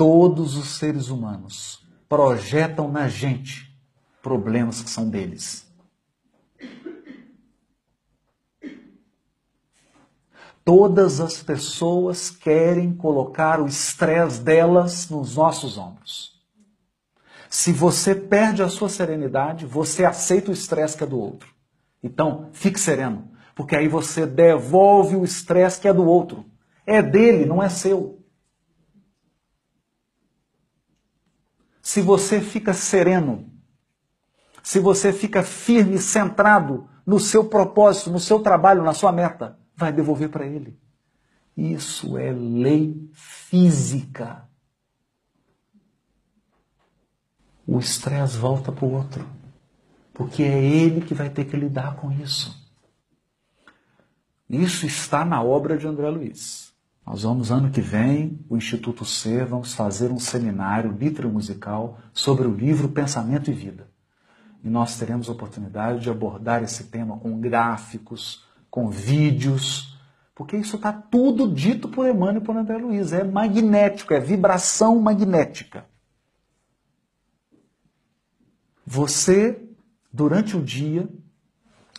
Todos os seres humanos projetam na gente problemas que são deles. Todas as pessoas querem colocar o estresse delas nos nossos ombros. Se você perde a sua serenidade, você aceita o estresse que é do outro. Então, fique sereno, porque aí você devolve o estresse que é do outro. É dele, não é seu. Se você fica sereno, se você fica firme, centrado no seu propósito, no seu trabalho, na sua meta, vai devolver para ele. Isso é lei física. O estresse volta para o outro, porque é ele que vai ter que lidar com isso. Isso está na obra de André Luiz. Nós vamos, ano que vem, o Instituto C, vamos fazer um seminário musical sobre o livro Pensamento e Vida. E nós teremos a oportunidade de abordar esse tema com gráficos, com vídeos, porque isso está tudo dito por Emmanuel e por André Luiz. É magnético, é vibração magnética. Você, durante o dia,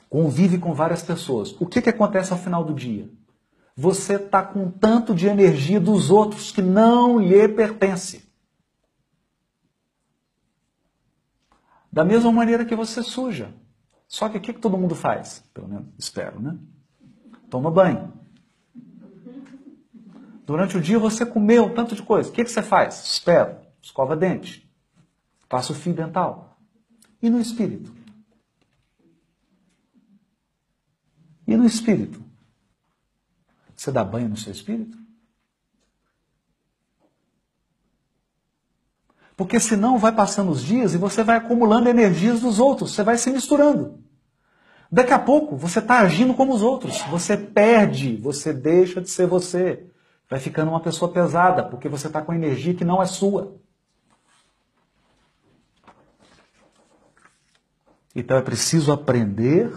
convive com várias pessoas. O que, que acontece ao final do dia? Você está com tanto de energia dos outros que não lhe pertence. Da mesma maneira que você suja. Só que o que, que todo mundo faz? Pelo menos espero, né? Toma banho. Durante o dia você comeu tanto de coisa. O que, que você faz? Espera, escova dente, passa o fio dental. E no espírito? E no espírito? Você dá banho no seu espírito? Porque senão vai passando os dias e você vai acumulando energias dos outros, você vai se misturando. Daqui a pouco você está agindo como os outros, você perde, você deixa de ser você. Vai ficando uma pessoa pesada, porque você está com energia que não é sua. Então é preciso aprender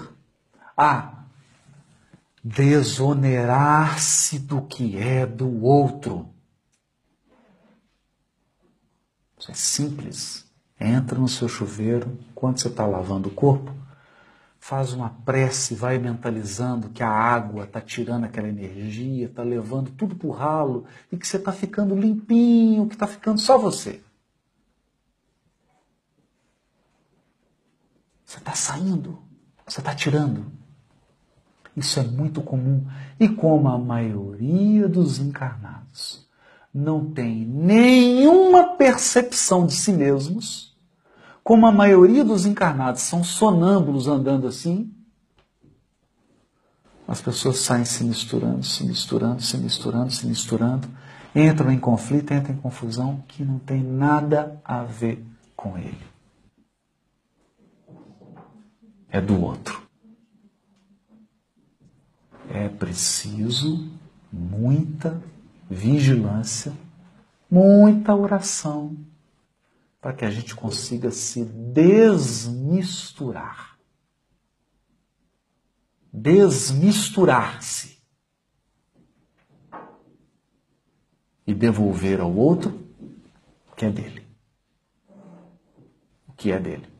a desonerar-se do que é do outro. Isso é simples. Entra no seu chuveiro, quando você está lavando o corpo, faz uma prece, vai mentalizando que a água está tirando aquela energia, está levando tudo para o ralo e que você está ficando limpinho, que está ficando só você. Você está saindo, você está tirando. Isso é muito comum. E como a maioria dos encarnados não tem nenhuma percepção de si mesmos, como a maioria dos encarnados são sonâmbulos andando assim, as pessoas saem se misturando, se misturando, se misturando, se misturando, entram em conflito, entram em confusão que não tem nada a ver com ele. É do outro. É preciso muita vigilância, muita oração, para que a gente consiga se desmisturar. Desmisturar-se. E devolver ao outro o que é dele. O que é dele.